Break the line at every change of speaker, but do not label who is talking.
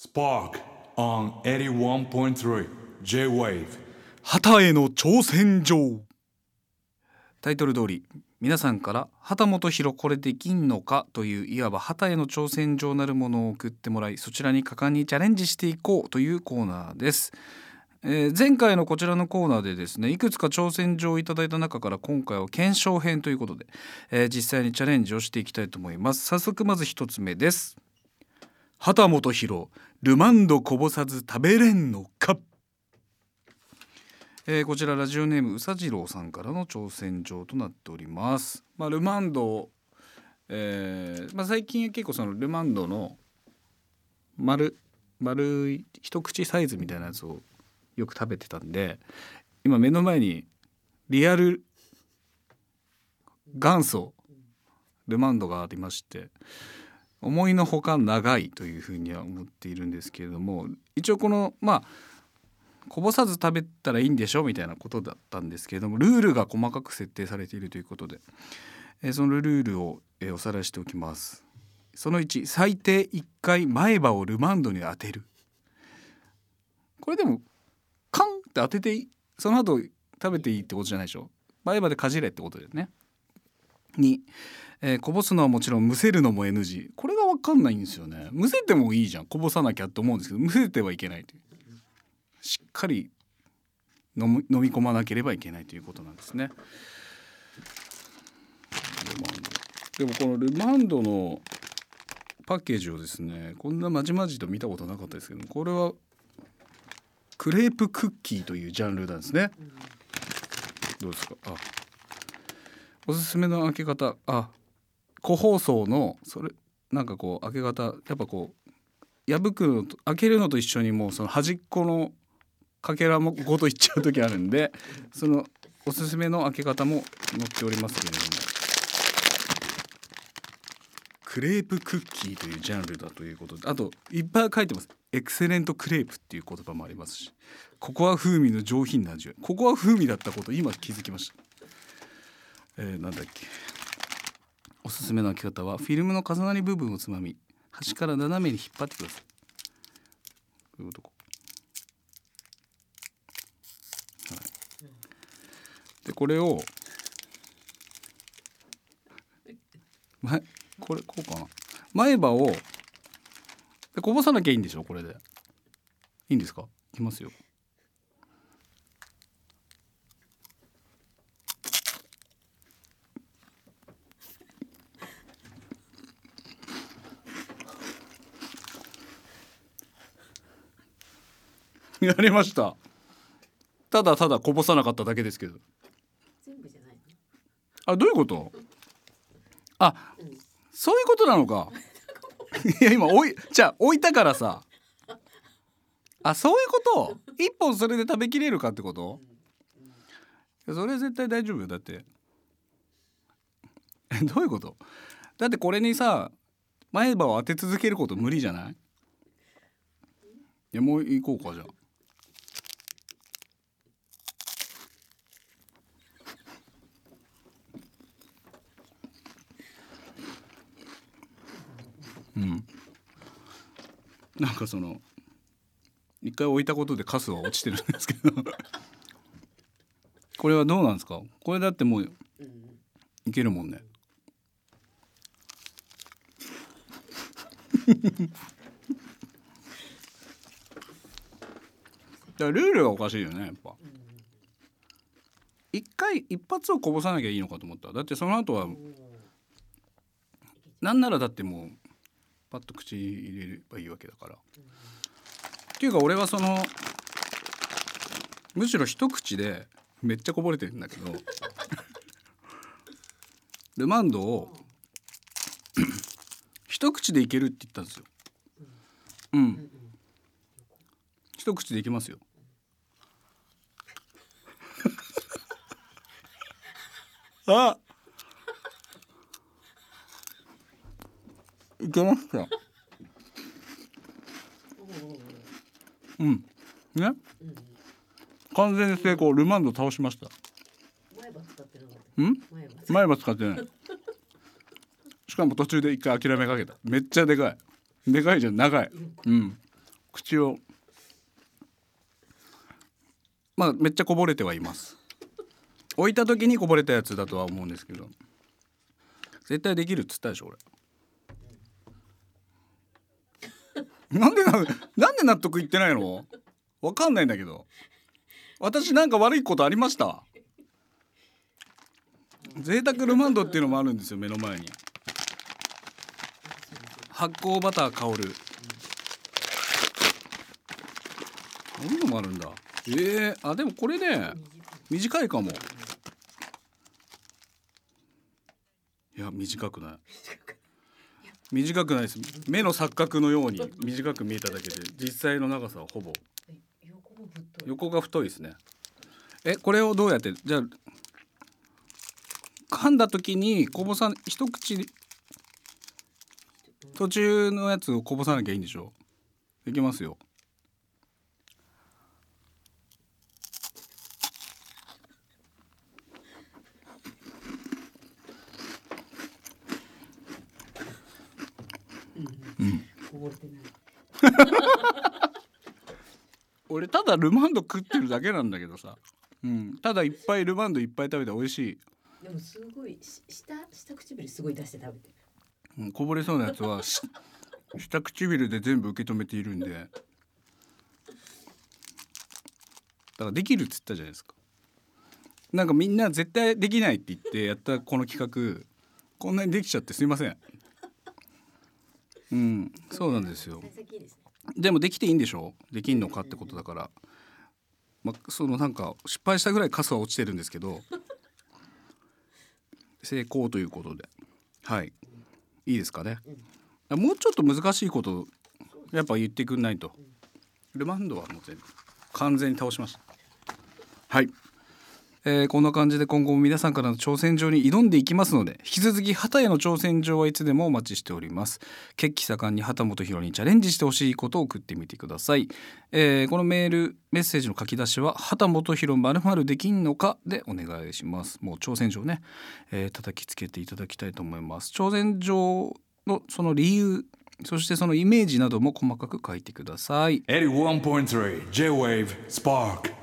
Spark on 81.3 J-Wave
旗への挑戦状タイトル通り皆さんから「旗本博これできんのか?」といういわば旗への挑戦状なるものを送ってもらいそちらに果敢にチャレンジしていこうというコーナーです。えー前回のこちらのコーナーでですねいくつか挑戦状をいただいた中から今回は検証編ということで、えー実際にチャレンジをしていきたいと思います早速まず一つ目です旗本博ルマンドこぼさず食べれんのかえーこちらラジオネームうさじろうさんからの挑戦状となっております。まあ、ルマンド、えーまあ、最近結構そのルマンドの丸丸い一口サイズみたいなやつをよく食べてたんで今目の前にリアル元祖ルマンドがありまして思いのほか長いというふうには思っているんですけれども一応このまあこぼさず食べたらいいんでしょみたいなことだったんですけれどもルールが細かく設定されているということで、えーそのルールを、えーおさらいしておきます。その1最低1回前歯をルマンドに当てる。これでもカンって当ててその後食べていいってことじゃないでしょ？前歯でかじれってことですね。2、えーこぼすのはもちろんむせるのも NG これが分かんないんですよね。むせてもいいじゃん。こぼさなきゃって思うんですけどむせてはいけないという。しっかり飲み込まなければいけないということなんですね。でもこのルマンドのパッケージをですねこんなまじまじと見たことなかったですけどこれはクレープクッキーというジャンルなんですね。どうですか？あおすすめの開け方。あ個包装のそれなんかこう開け方やっぱこう破くのと開けるのと一緒にもうその端っこのかけらもごといっちゃう時あるんでそのおすすめの開け方も載っておりますけれども。クレープクッキーというジャンルだということであといっぱい書いてます。エクセレントクレープっていう言葉もありますしココア風味の上品な味わい。ココア風味だったこと今気づきました。えー、なんだっけ。おすすめの開け方はフィルムの重なり部分をつまみ端から斜めに引っ張ってください。こういうこと。こはい。でこれを前これこうかな。前歯をでこぼさなきゃいいんでしょ？これで。いいんですか？いきますよ。やりました。ただただこぼさなかっただけですけど。
全部じゃないの？
あどういうこと？あそういうことなのか。いや今置いじゃあ置いたからさ。あそういうこと？一本それで食べきれるかってこと？いやそれ絶対大丈夫よ。だって。えどういうこと？だってこれにさ前歯を当て続けること無理じゃない？いやもう行こうかじゃあうん。なんかその一回置いたことでカスは落ちてるんですけど。これはどうなんですか？これだってもういけるもんね。だルールがおかしいよねやっぱ。一回一発をこぼさなきゃいいのかと思った。だってその後はなんならだってもうパッと口入れればいいわけだから。っていうか俺はそのむしろ一口でめっちゃこぼれてるんだけど ルマンドを 一口でいけるって言ったんですよ。うん。一口でいけますよ。あいけました。うん。ね？完全に成功。ルマンド倒しました。
前歯使ってなかった
ん？
前歯
使ってない。しかも途中で一回諦めかけた。めっちゃでかい。でかいじゃん長い。うん。口をまあめっちゃこぼれてはいます 置いた時にこぼれたやつだとは思うんですけど絶対できるっつったでしょ俺なんでななんで納得いってないの？わかんないんだけど。私なんか悪いことありました？贅沢ルマンドっていうのもあるんですよ目の前に。発酵バター香る。こういうのもあるんだ。えー、あでもこれね短いかも。いや短くない。短くないです。目の錯覚のように短く見えただけで実際の長さはほぼ。
横
が太いですね。えこれをどうやってじゃあ噛んだ時にこぼさ一口途中のやつをこぼさなきゃいいんでしょ？いきますよ
れてない。
俺ただルマンド食ってるだけなんだけどさ、うん、ただいっぱいルマンドいっぱい食べて美味しい、
でもすごいし下下唇すごい出して食べてる。
うん、こぼれそうなやつはし 下唇で全部受け止めているんで。だからできるっつったじゃないですか。なんかみんな絶対できないって言ってやったこの企画こんなにできちゃってすいませんうん。そうなんですよ。でもできていいんでしょ？できんのかってことだから、まあ、そのなんか失敗したぐらいカスは落ちてるんですけど。成功ということで。はい。いいですかね？もうちょっと難しいことやっぱ言ってくんないと。ルマンドはもう全部完全に倒しました。はいえーこんな感じで今後も皆さんからの挑戦状に挑んでいきますので引き続き旗への挑戦状はいつでもお待ちしております。血気盛んに旗本博にチャレンジしてほしいことを送ってみてください、えーこのメールメッセージの書き出しは旗本博まるまるできんのかでお願いします。もう挑戦状ね、えー叩きつけていただきたいと思います。挑戦状のその理由そしてそのイメージなども細かく書いてください。
81.3 J-Wave Spark.